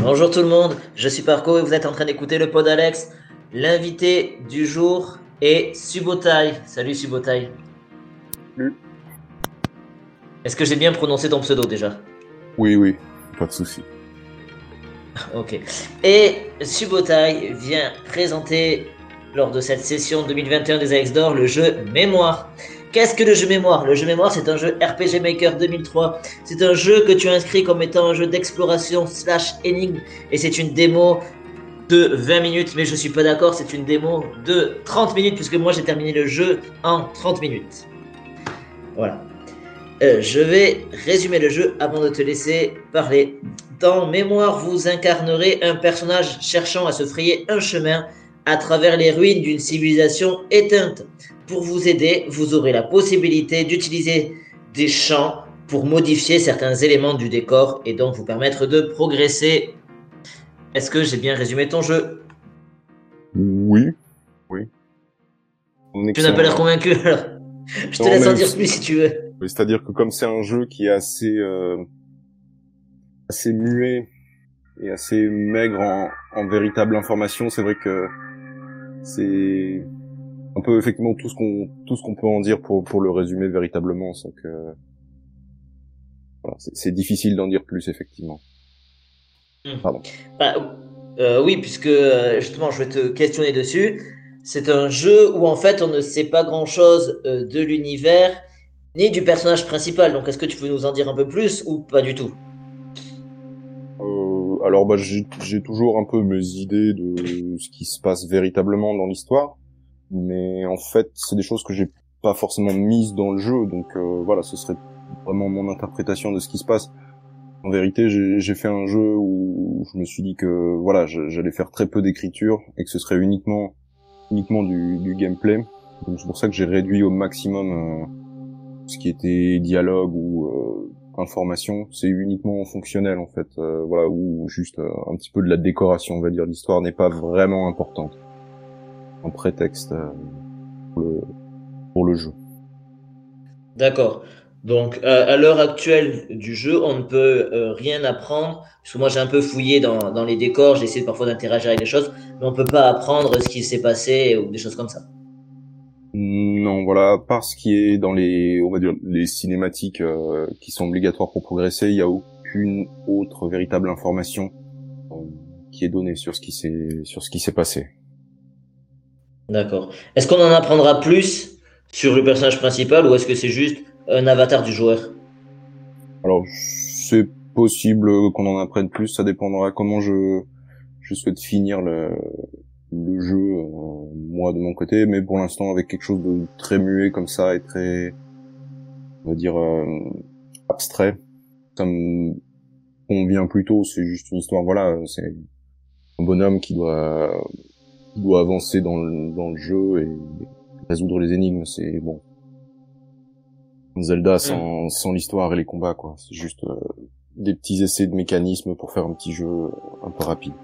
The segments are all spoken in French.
Bonjour tout le monde, je suis Parco et vous êtes en train d'écouter le pod Alex. L'invité du jour est Subotai. Salut Subotai. Salut. Est-ce que j'ai bien prononcé ton pseudo déjà? Oui, oui, pas de souci. Ok. Et Subotai vient présenter lors de cette session 2021 des Alex d'Or le jeu Mémoire. Qu'est-ce que le jeu Mémoire? Le jeu Mémoire, c'est un jeu RPG Maker 2003. C'est un jeu que tu inscris comme étant un jeu d'exploration slash énigme. Et c'est une démo de 20 minutes, mais je suis pas d'accord, c'est une démo de 30 minutes, puisque moi j'ai terminé le jeu en 30 minutes. Voilà. Euh, je vais résumer le jeu avant de te laisser parler. Dans Mémoire, vous incarnerez un personnage cherchant à se frayer un chemin à travers les ruines d'une civilisation éteinte. Pour vous aider, vous aurez la possibilité d'utiliser des champs pour modifier certains éléments du décor et donc vous permettre de progresser. Est-ce que j'ai bien résumé ton jeu? Oui, oui. Tu n'as pas l'air convaincu alors. Je te Non, laisse en dire plus si tu veux. C'est-à-dire que comme c'est un jeu qui est assez euh, assez muet et assez maigre en, en véritable information, c'est vrai que c'est un peu effectivement tout ce qu'on tout ce qu'on peut en dire pour pour le résumer véritablement, sans que voilà, c'est- c'est difficile d'en dire plus effectivement. Pardon. Bah, euh, oui, puisque euh, justement, je vais te questionner dessus. C'est un jeu où en fait on ne sait pas grand-chose euh, de l'univers ni du personnage principal. Donc est-ce que tu peux nous en dire un peu plus ou pas du tout? Alors bah j'ai toujours un peu mes idées de ce qui se passe véritablement dans l'histoire, mais en fait c'est des choses que j'ai pas forcément mises dans le jeu, donc euh, voilà ce serait vraiment mon interprétation de ce qui se passe. En vérité j'ai fait un jeu où je me suis dit que voilà j'allais faire très peu d'écriture et que ce serait uniquement uniquement du, du gameplay, donc c'est pour ça que j'ai réduit au maximum euh, ce qui était dialogue ou euh, information, c'est uniquement fonctionnel en fait, euh, voilà, ou juste euh, un petit peu de la décoration, on va dire. L'histoire n'est pas vraiment importante, un prétexte euh, pour, le, pour le jeu. D'accord. Donc euh, à l'heure actuelle du jeu, on ne peut euh, rien apprendre. Parce que moi j'ai un peu fouillé dans, dans les décors, j'ai essayé parfois d'interagir avec des choses, mais on peut pas apprendre ce qui s'est passé ou des choses comme ça. Non, voilà, à part ce qui est dans les, on va dire, les cinématiques euh, qui sont obligatoires pour progresser, il n'y a aucune autre véritable information euh, qui est donnée sur ce qui s'est sur ce qui s'est passé. D'accord. Est-ce qu'on en apprendra plus sur le personnage principal ou est-ce que c'est juste un avatar du joueur? Alors, c'est possible qu'on en apprenne plus, ça dépendra comment je, je souhaite finir le, le jeu, euh, moi de mon côté, mais pour l'instant avec quelque chose de très muet comme ça et très, on va dire, euh, abstrait, ça me convient plutôt, c'est juste une histoire, voilà, c'est un bonhomme qui doit, qui doit avancer dans le, dans le jeu et résoudre les énigmes, c'est bon. Zelda sans, sans l'histoire et les combats, quoi. C'est juste euh, des petits essais de mécanismes pour faire un petit jeu un peu rapide.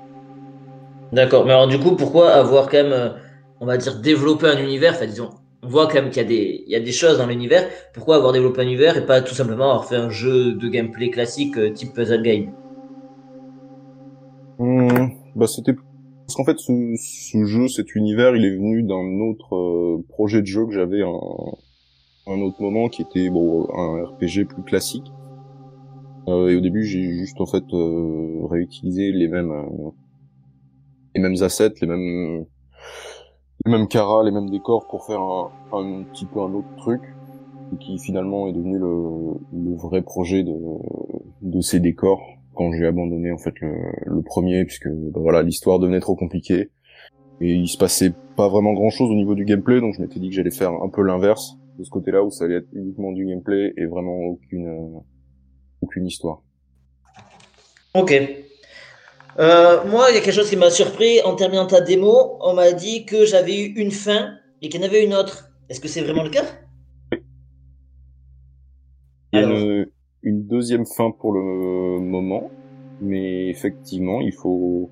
D'accord. Mais alors du coup, pourquoi avoir quand même, euh, on va dire, développé un univers Enfin, disons, on voit quand même qu'il y a des, il y a des choses dans l'univers. Pourquoi avoir développé un univers et pas tout simplement avoir fait un jeu de gameplay classique euh, type puzzle game? Hum, bah c'était parce qu'en fait ce, ce jeu, cet univers, il est venu d'un autre euh, projet de jeu que j'avais un, un autre moment qui était bon un RPG plus classique. Euh, et au début, j'ai juste en fait euh, réutilisé les mêmes euh, les mêmes assets, les mêmes les mêmes caras, les mêmes décors pour faire un, un petit peu un autre truc et qui finalement est devenu le, le vrai projet de, de ces décors quand j'ai abandonné en fait le, le premier puisque bah, voilà l'histoire devenait trop compliquée et il se passait pas vraiment grand chose au niveau du gameplay donc je m'étais dit que j'allais faire un peu l'inverse de ce côté-là où ça allait être uniquement du gameplay et vraiment aucune aucune histoire. Ok. Euh, moi, il y a quelque chose qui m'a surpris en terminant ta démo. On m'a dit que j'avais eu une fin et qu'il y en avait une autre. Est-ce que c'est vraiment le cas? Il y a une, une deuxième fin pour le moment, mais effectivement, il faut.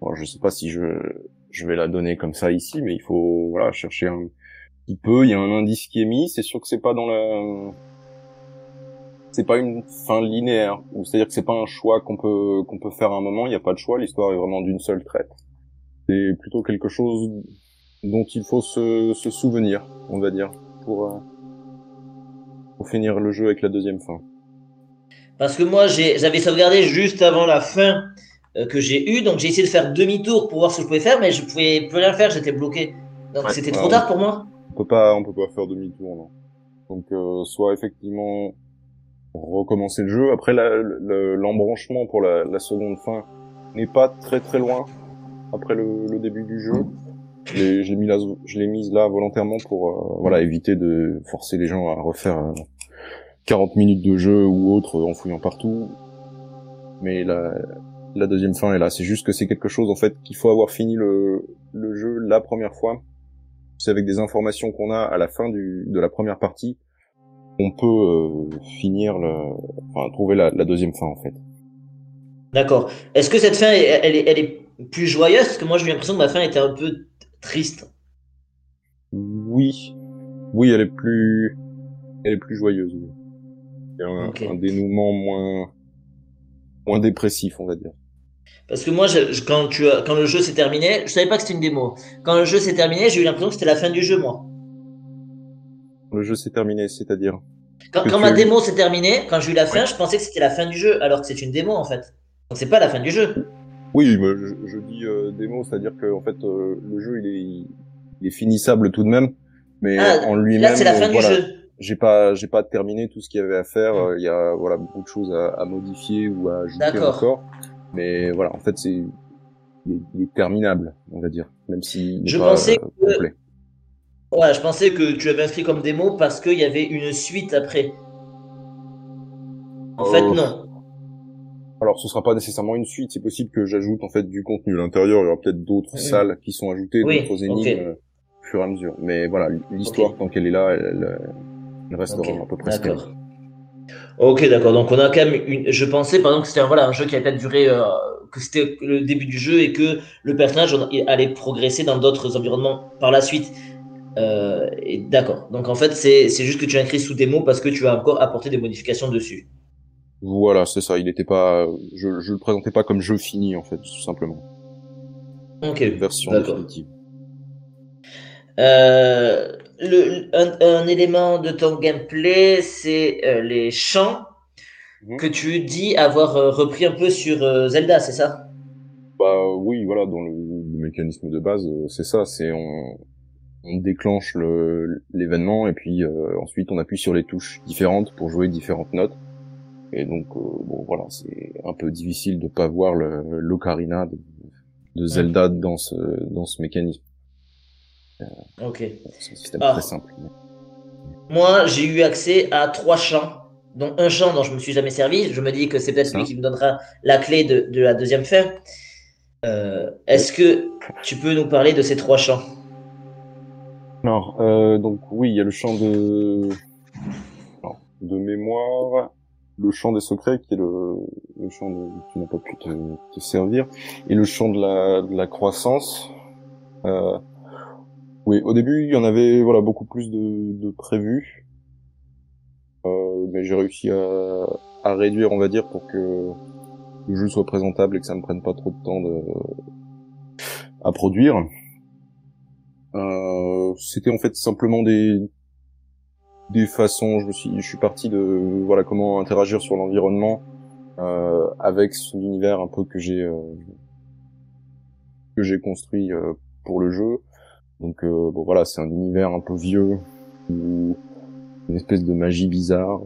Bon, je sais pas si je je vais la donner comme ça ici, mais il faut voilà chercher un petit peu. Il y a un indice qui est mis. C'est sûr que c'est pas dans la c'est pas une fin linéaire, c'est-à-dire que c'est pas un choix qu'on peut qu'on peut faire à un moment. Il n'y a pas de choix. L'histoire est vraiment d'une seule traite. C'est plutôt quelque chose dont il faut se, se souvenir, on va dire, pour euh, pour finir le jeu avec la deuxième fin. Parce que moi, j'avais sauvegardé juste avant la fin euh, que j'ai eu, donc j'ai essayé de faire demi-tour pour voir ce que je pouvais faire, mais je pouvais plus rien faire, j'étais bloqué. Donc c'était trop tard pour moi. On peut pas, on peut pas faire demi-tour, non. Donc euh, soit effectivement recommencer le jeu. Après, l'embranchement pour la, seconde fin n'est pas très très loin après le, début du jeu. Je l'ai mis là, mise là volontairement pour euh, éviter de forcer les gens à refaire 40 euh, minutes de jeu ou autre en fouillant partout. Mais la, deuxième fin est là. C'est juste que c'est quelque chose en fait qu'il faut avoir fini le, jeu la première fois. C'est avec des informations qu'on a à la fin de la première partie on peut euh, finir le, enfin trouver la, la, deuxième fin en fait. D'accord. Est-ce que cette fin, elle, est, elle est plus joyeuse? Parce que moi, j'ai l'impression que ma fin était un peu triste. Oui, oui, elle est plus, elle est plus joyeuse. Il y a un, dénouement moins, moins dépressif, on va dire. Parce que moi, je, quand, tu, quand le jeu s'est terminé, je savais pas que c'était une démo. Quand le jeu s'est terminé, j'ai eu l'impression que c'était la fin du jeu, moi le jeu s'est terminé, c'est-à-dire Quand, ma démo s'est terminée, quand j'ai eu la fin, je pensais que c'était la fin du jeu, alors que c'est une démo en fait. Donc c'est pas la fin du jeu. Oui, mais je, dis euh, démo, c'est-à-dire que en fait euh, le jeu il est, il est, finissable tout de même, mais ah, en lui-même. Là c'est la fin du jeu. J'ai pas, j'ai pas terminé tout ce qu'il y avait à faire. Il y a voilà beaucoup de choses à, modifier ou à ajouter encore. Mais voilà, en fait c'est, il, est, terminable, on va dire, même si je pensais euh, que Ouais, je pensais que tu avais inscrit comme démo parce qu'il y avait une suite après. En fait, euh, non. Alors, ce sera pas nécessairement une suite. C'est possible que j'ajoute en fait du contenu à l'intérieur. Il y aura peut-être d'autres salles qui sont ajoutées, d'autres énigmes au fur et à mesure. Mais voilà, l'histoire tant qu'elle est là, elle, elle restera à peu près. D'accord. Ok, d'accord. Donc on a quand même une. Je pensais par exemple que c'était un, voilà un jeu qui allait peut-être durer, euh, que c'était le début du jeu et que le personnage allait progresser dans d'autres environnements par la suite. Euh, D'accord. Donc en fait, c'est juste que tu as écrit sous démo parce que tu as encore apporté des modifications dessus. Voilà, c'est ça. Il n'était pas, je, je le présentais pas comme jeu fini en fait, tout simplement. Ok. version définitive. Euh, le, un, élément de ton gameplay, c'est euh, les champs mhm. que tu dis avoir repris un peu sur Zelda, c'est ça? Bah oui, voilà, dans le, le mécanisme de base, c'est ça. C'est on, on déclenche l'événement et puis euh, ensuite on appuie sur les touches différentes pour jouer différentes notes. Et donc euh, bon voilà, c'est un peu difficile de pas voir l'ocarina de, de, Zelda dans ce dans ce mécanisme. Euh, ok. C'est un système très ah. simple. Moi, j'ai eu accès à trois champs, dont un champ dont je me suis jamais servi. Je me dis que c'est peut-être lui qui me donnera la clé de, de la deuxième fin. Est-ce que tu peux nous parler de ces trois champs? Alors, euh, donc oui, il y a le champ de de mémoire, le champ des secrets qui est le, le champ de, qui n'a pas pu te, te, servir, et le champ de la, de la croissance. Euh, oui, au début, il y en avait voilà beaucoup plus de, de prévus, euh, mais j'ai réussi à, à réduire, on va dire, pour que le jeu soit présentable et que ça ne prenne pas trop de temps de, à produire. Euh, c'était en fait simplement des des façons. Je me suis, je suis parti de voilà comment interagir sur l'environnement euh, avec l'univers un peu que j'ai euh, que j'ai construit euh, pour le jeu. Donc euh, bon voilà, c'est un univers un peu vieux où une espèce de magie bizarre.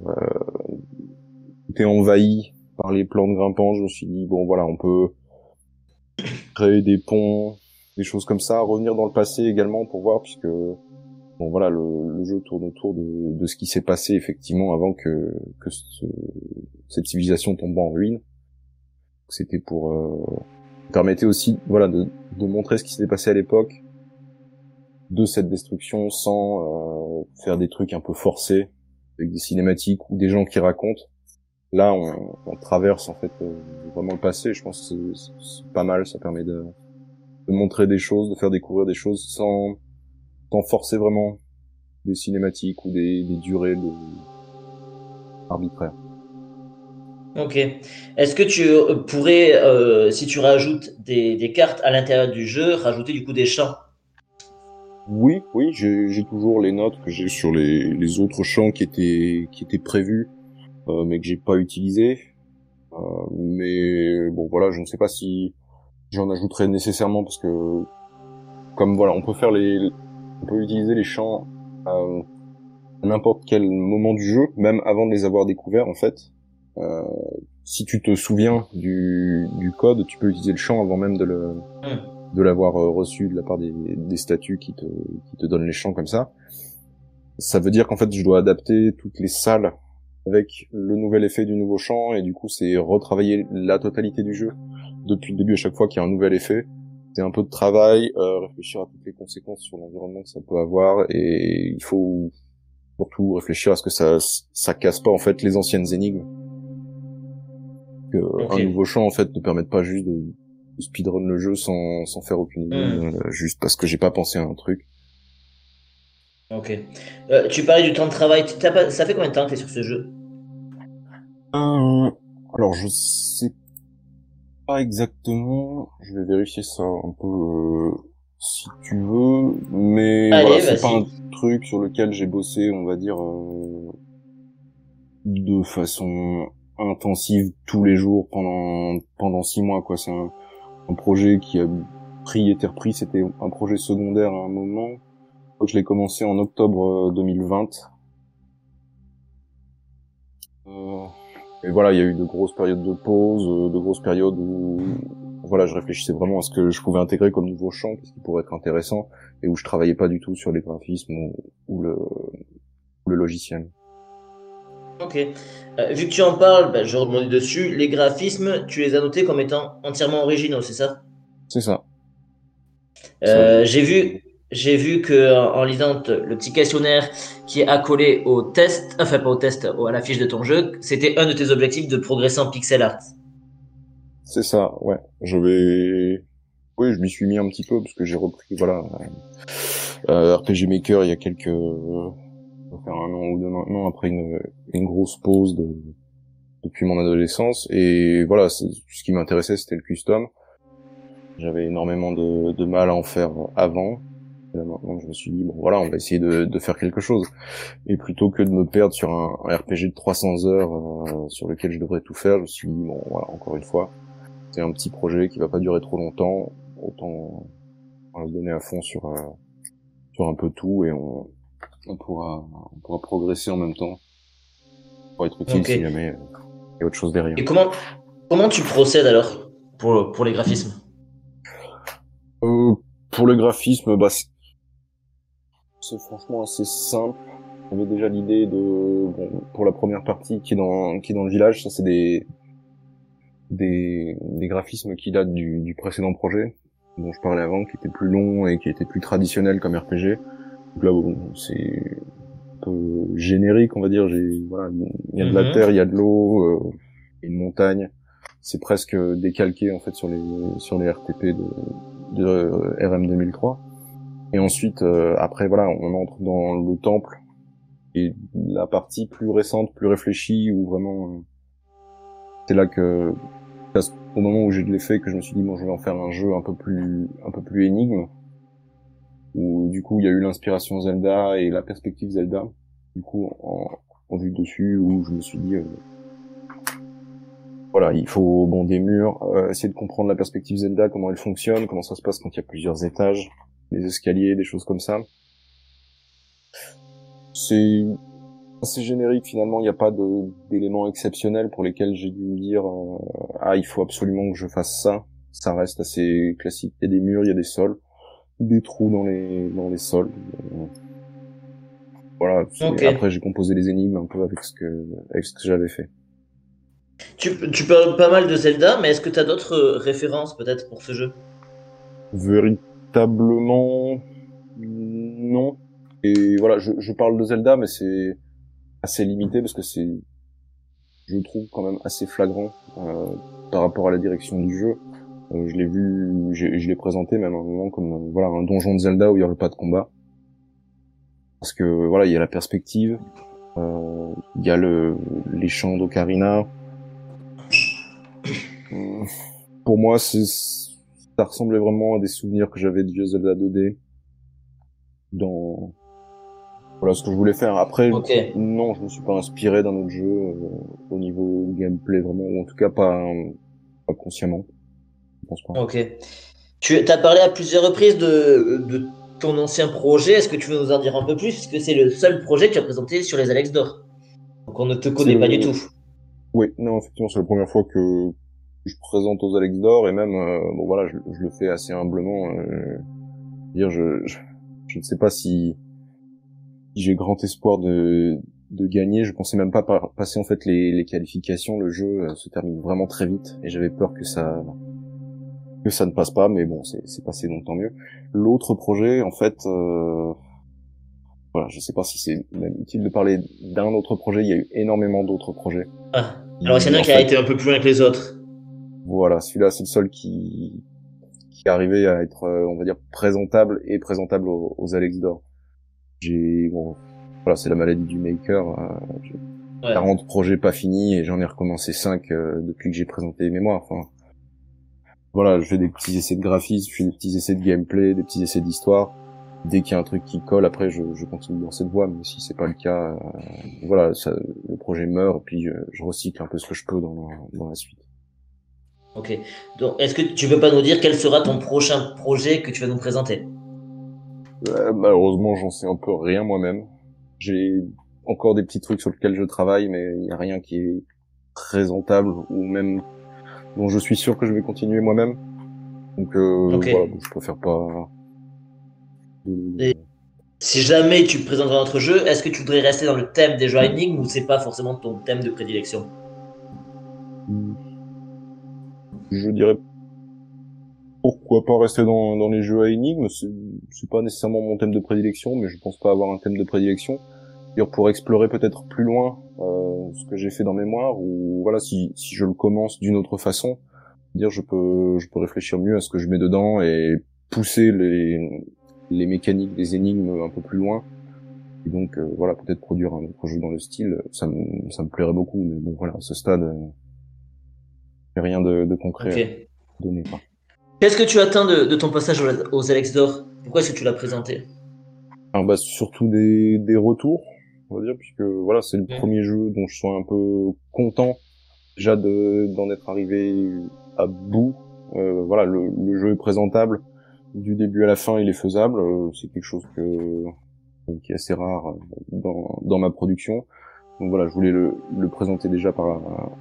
Était envahi par les plantes grimpantes. Je me suis dit bon voilà, on peut créer des ponts, des choses comme ça, revenir dans le passé également pour voir puisque bon voilà le, jeu tourne autour de, de ce qui s'est passé effectivement avant que que cette civilisation tombe en ruine. C'était pour euh, permettre aussi voilà de, de montrer ce qui s'était passé à l'époque de cette destruction sans euh, faire des trucs un peu forcés avec des cinématiques ou des gens qui racontent. Là, on, on traverse en fait euh, vraiment le passé. Je pense que c'est pas mal. Ça permet de de montrer des choses, de faire découvrir des choses sans, sans forcer vraiment des cinématiques ou des, des durées de... arbitraires. Ok. Est-ce que tu euh, pourrais, euh, si tu rajoutes des, des cartes à l'intérieur du jeu, rajouter du coup des champs Oui, oui, j'ai j'ai toujours les notes que j'ai sur les, les autres champs qui étaient qui étaient prévus, euh, mais que j'ai pas utilisés. Euh, mais bon, voilà, je ne sais pas si j'en ajouterai nécessairement parce que comme voilà, on peut faire les, on peut utiliser les champs euh, à n'importe quel moment du jeu, même avant de les avoir découverts en fait. Euh, si tu te souviens du, du code, tu peux utiliser le champ avant même de le Hmm. de l'avoir euh, reçu de la part des, des statuts qui te qui te donnent les champs comme ça. Ça veut dire qu'en fait je dois adapter toutes les salles avec le nouvel effet du nouveau champ et du coup c'est retravailler la totalité du jeu depuis le début à chaque fois qu'il y a un nouvel effet. C'est un peu de travail, euh, réfléchir à toutes les conséquences sur l'environnement que ça peut avoir et il faut surtout réfléchir à ce que ça ça casse pas en fait les anciennes énigmes. Que Ok. un nouveau champ en fait ne permette pas juste de, de speedrun le jeu sans sans faire aucune énigme, euh, juste parce que j'ai pas pensé à un truc. Ok. Euh, tu parlais du temps de travail. Pas- ça fait combien de temps que tu es sur ce jeu? Euh, alors je sais pas exactement, je vais vérifier ça un peu euh, si tu veux, mais Allez, voilà, c'est pas un truc sur lequel j'ai bossé, on va dire, euh, de façon intensive tous les jours pendant pendant six mois quoi. C'est un, un projet qui a pris été repris, c'était un projet secondaire à un moment. Je crois que je l'ai commencé en octobre euh, 2020. Euh, et voilà, il y a eu de grosses périodes de pause, euh, de grosses périodes où voilà, je réfléchissais vraiment à ce que je pouvais intégrer comme nouveau champ, qu'est-ce qui pourrait être intéressant, et où je travaillais pas du tout sur les graphismes ou, ou le, le logiciel. Ok. Euh, vu que tu en parles, bah, je rebondis dessus. Les graphismes, tu les as notés comme étant entièrement originaux, c'est ça? C'est ça. Euh, J'ai vu, j'ai vu que en lisant le petit questionnaire qui est accolé au test, enfin pas au test, à la fiche de ton jeu, c'était un de tes objectifs de progresser en pixel art. C'est ça, ouais. Je vais... Oui, je m'y suis mis un petit peu parce que j'ai repris, voilà, euh, RPG Maker il y a quelques... euh, un an ou deux maintenant après une, une grosse pause de, depuis mon adolescence. Et voilà, ce qui m'intéressait, c'était le custom. J'avais énormément de, de mal à en faire avant. Et là, maintenant, je me suis dit, bon voilà, on va essayer de, de faire quelque chose. Et plutôt que de me perdre sur un, un RPG de 300 heures euh, sur lequel je devrais tout faire, je me suis dit, bon voilà, encore une fois, c'est un petit projet qui va pas durer trop longtemps, autant on le donner à fond sur euh, sur un peu tout et on, on pourra on pourra progresser en même temps pour être utile si jamais euh, il y a autre chose derrière. Et comment, comment tu procèdes alors pour, pour les graphismes? Euh, pour le graphisme, bah c'est franchement assez simple. J'avais déjà l'idée de bon, pour la première partie qui est dans qui est dans le village, ça c'est des des des graphismes qui datent du, du précédent projet dont je parlais avant, qui était plus long et qui était plus traditionnel comme RPG. Donc là, bon, c'est un peu générique, on va dire. J'ai voilà, il y a de la Mhm. terre, il y a de l'eau, euh, une montagne. C'est presque décalqué en fait sur les sur les RTP de, de RM 2003. Et ensuite, euh, après voilà, on entre dans le temple et la partie plus récente, plus réfléchie, où vraiment euh, c'est là que au moment où j'ai de l'effet que je me suis dit bon je vais en faire un jeu un peu plus un peu plus énigme où du coup il y a eu l'inspiration Zelda et la perspective Zelda du coup en, en vue dessus où je me suis dit euh, voilà il faut bon des murs euh, essayer de comprendre la perspective Zelda comment elle fonctionne comment ça se passe quand il y a plusieurs étages les escaliers des choses comme ça. C'est assez générique finalement. Il n'y a pas d'éléments exceptionnels pour lesquels j'ai dû me dire euh, ah il faut absolument que je fasse ça. Ça reste assez classique. Il y a des murs il y a des sols des trous dans les dans les sols. Voilà. Après j'ai composé les énigmes un peu avec ce que avec ce que j'avais fait. Tu, tu parles pas mal de Zelda, mais est-ce que tu as d'autres euh, références peut-être pour ce jeu? Véritablement non. Et voilà je, je parle de Zelda mais c'est assez limité parce que c'est je trouve quand même assez flagrant euh, par rapport à la direction du jeu. Euh, je l'ai vu je l'ai présenté même à un moment comme euh, voilà un donjon de Zelda où il y aurait pas de combat. Parce que voilà il y a la perspective euh, il y a le les champs d'Ocarina. Pour moi, c'est ça ressemblait vraiment à des souvenirs que j'avais de vieux Zelda 2D dans voilà ce que je voulais faire. Après, non, je me suis pas inspiré d'un autre jeu euh, au niveau gameplay vraiment, ou en tout cas pas, pas consciemment. Je pense pas. Ok. Tu as parlé à plusieurs reprises de, de ton ancien projet. Est-ce que tu veux nous en dire un peu plus? Puisque c'est le seul projet que tu as présenté sur les Alex d'Or? Donc on ne te connaît pas du tout. Oui, non, effectivement, c'est la première fois que je présente aux Alex d'Or et même, euh, bon voilà, je, je, le fais assez humblement. Euh, dire, je, je, je, ne sais pas si, si j'ai grand espoir de, de gagner. Je pensais même pas passer en fait les, les qualifications. Le jeu euh, se termine vraiment très vite et j'avais peur que ça que ça ne passe pas, mais bon, c'est passé donc tant mieux. L'autre projet, en fait, euh, voilà, je sais pas si c'est même utile de parler d'un autre projet. Il y a eu énormément d'autres projets. Ah. Alors c'est un qui a été un peu plus loin que les autres. Voilà, celui-là c'est le seul qui qui est arrivé à être, euh, on va dire, présentable et présentable aux, aux Alex d'or. J'ai bon, voilà, c'est la maladie du maker. Euh, 40 projets pas finis et j'en ai recommencé 5 euh, depuis que j'ai présenté les mémoires. Enfin, voilà, je fais des petits essais de graphisme, je fais des petits essais de gameplay, des petits essais d'histoire. Dès qu'il y a un truc qui colle, après, je, je continue dans cette voie. Mais si c'est pas le cas, euh, voilà, ça, le projet meurt, puis je, je, recycle un peu ce que je peux dans, dans la suite. Ok. Donc, est-ce que tu veux pas nous dire quel sera ton prochain projet que tu vas nous présenter? Euh, Malheureusement, j'en sais un peu rien moi-même. J'ai encore des petits trucs sur lesquels je travaille, mais il n'y a rien qui est présentable ou même dont je suis sûr que je vais continuer moi-même. Donc euh, voilà, je préfère pas. Et si jamais tu présenterais notre jeu, est-ce que tu voudrais rester dans le thème des jeux énigmes ou c'est pas forcément ton thème de prédilection? Je dirais pourquoi pas rester dans, dans les jeux à énigmes. C'est pas nécessairement mon thème de prédilection, mais je pense pas avoir un thème de prédilection pour explorer peut-être plus loin euh, ce que j'ai fait dans mémoire ou voilà si, si je le commence d'une autre façon dire je peux je peux réfléchir mieux à ce que je mets dedans et pousser les les mécaniques des énigmes un peu plus loin et donc euh, voilà peut-être produire un autre jeu dans le style ça me ça me plairait beaucoup mais bon voilà à ce stade euh, rien de, de concret okay. donné Qu'est-ce que tu attends de, de ton passage aux Alex d'Or? Pourquoi est-ce que tu l'as présenté? Alors bah surtout des, des retours on va dire, puisque voilà, c'est le premier jeu dont je suis un peu content déjà de d'en être arrivé à bout. Euh, voilà, le, le, jeu est présentable du début à la fin, il est faisable. Euh, c'est quelque chose que qui est assez rare dans, dans ma production. Donc voilà, je voulais le, le présenter déjà par,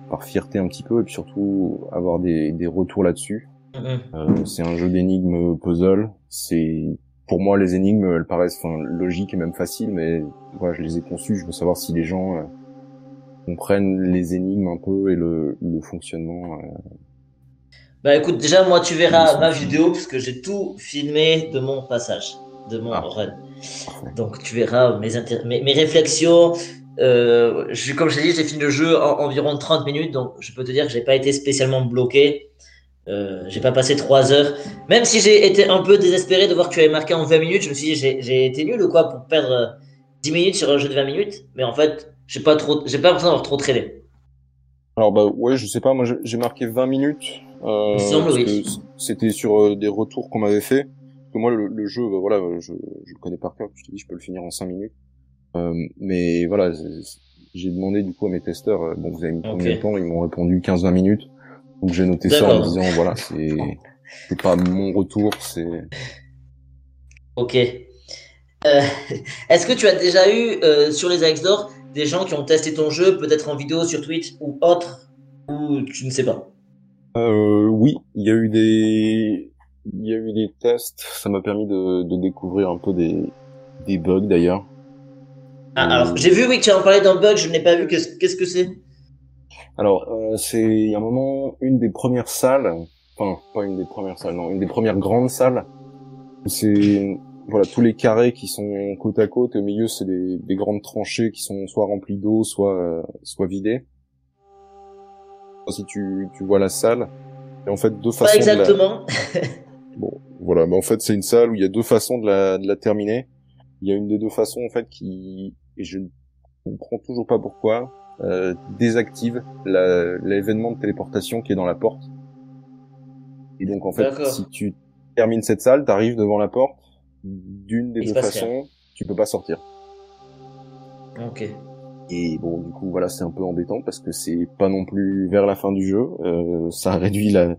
par fierté un petit peu et puis surtout avoir des, des retours là-dessus. Euh, c'est un jeu d'énigmes puzzle. C'est pour moi, les énigmes, elles paraissent enfin, logiques et même faciles, mais voilà, je les ai conçues. Je veux savoir si les gens euh, comprennent les énigmes un peu et le, le fonctionnement. Euh... Bah écoute, déjà, moi, tu verras ma vidéo, puisque j'ai tout filmé de mon passage, de mon ah. run. Donc, tu verras mes, mes, mes réflexions. Euh, je, comme je t'ai dit, j'ai fini le jeu en environ 30 minutes, donc je peux te dire que j'ai pas été spécialement bloqué. Euh, j'ai pas passé 3 heures. Même si j'ai été un peu désespéré de voir que tu avais marqué en 20 minutes, je me suis dit j'ai été nul ou quoi pour perdre 10 minutes sur un jeu de 20 minutes. Mais en fait, j'ai pas trop, j'ai pas l'impression d'avoir trop traîné. Alors bah ouais, je sais pas, moi j'ai marqué 20 minutes. Euh, C'était sur euh, des retours qu'on m'avait fait. Parce que moi le, le jeu, bah, voilà, je, je, le connais par cœur. Je te dis, je peux le finir en 5 minutes. Euh, mais voilà, j'ai demandé du coup à mes testeurs, euh, bon vous avez mis combien de temps? Ils m'ont répondu 15-20 minutes. Donc j'ai noté ça en disant voilà, c'est c'est pas mon retour, c'est. Ok. Euh, Est-ce que tu as déjà eu euh, sur les Alex d'Or des gens qui ont testé ton jeu, peut-être en vidéo sur Twitch ou autre, ou tu ne sais pas? Euh, Oui, il y a eu des il y a eu des tests. Ça m'a permis de, de, découvrir un peu des des bugs d'ailleurs. Ah, alors j'ai vu oui que tu en parlais d'un bug, je n'ai pas vu. Qu'est-ce que c'est? Alors, euh, c'est un moment une des premières salles, enfin pas une des premières salles, non, une des premières grandes salles. C'est voilà tous les carrés qui sont côte à côte et au milieu c'est des, des, grandes tranchées qui sont soit remplies d'eau, soit euh, soit vidées. Si tu, tu vois la salle, et en fait deux façons. Pas exactement. De la... bon, voilà, mais en fait c'est une salle où il y a deux façons de la, de la terminer. Il y a une des deux façons en fait qui et je ne comprends toujours pas pourquoi euh, désactive l'événement de téléportation qui est dans la porte. Et donc en fait, si tu termines cette salle, t'arrives devant la porte, d'une des deux façons, tu peux pas sortir. Ok. Et bon, du coup, voilà, c'est un peu embêtant parce que c'est pas non plus vers la fin du jeu. Euh, ça réduit la,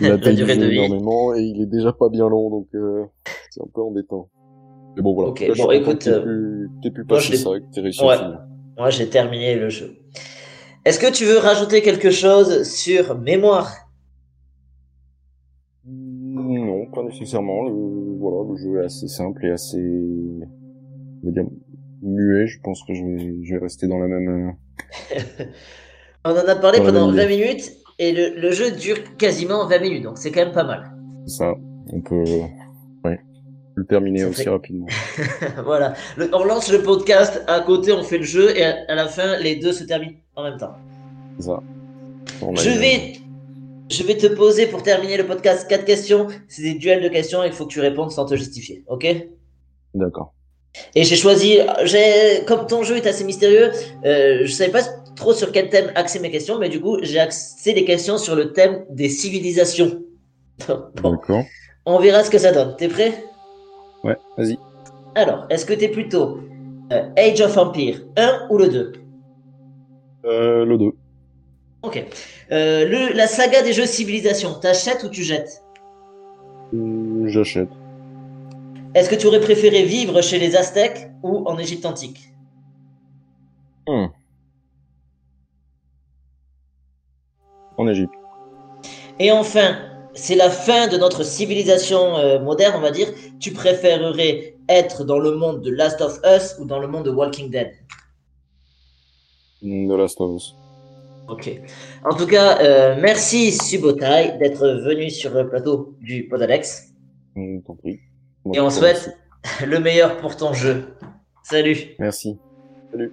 la taille du jeu énormément et il est déjà pas bien long, donc euh, c'est un peu embêtant. Mais bon, voilà. Ok, bon, écoute, t'es plus, plus passé ça, t'es réussi ouais. Moi, j'ai terminé le jeu. Est-ce que tu veux rajouter quelque chose sur mémoire? Non, pas nécessairement. Le, voilà, le jeu est assez simple et assez, je veux dire, muet. Je pense que je vais, je vais rester dans la même. On en a parlé pendant 20 minutes et le, le, jeu dure quasiment 20 minutes, donc c'est quand même pas mal. C'est ça. On peut, ouais, le terminer aussi rapidement. voilà. on lance le podcast, à côté on fait le jeu et à la fin les deux se terminent en même temps. Ça. je vais, je vais te poser pour terminer le podcast quatre questions. C'est des duels de questions et il faut que tu répondes sans te justifier, ok? D'accord. Et j'ai choisi, comme ton jeu est assez mystérieux, euh, je savais pas trop sur quel thème axer mes questions, mais du coup j'ai axé des questions sur le thème des civilisations. D'accord. On verra ce que ça donne. T'es prêt? Ouais, vas-y. Alors, est-ce que t'es plutôt euh, Age of Empire 1 ou le 2 euh, Le 2. Ok. Euh, le, la saga des jeux civilisation, t'achètes ou tu jettes? J'achète. Est-ce que tu aurais préféré vivre chez les Aztèques ou en Égypte antique hmm. En Égypte. Et enfin, c'est la fin de notre civilisation euh, moderne, on va dire. Tu préférerais être dans le monde de Last of Us ou dans le monde de Walking Dead De Last of Us. Ok. En tout cas, euh, merci Subotai d'être venu sur le plateau du Podalex. Mmh, Et on souhaite le meilleur pour ton jeu. Salut. Merci. Salut.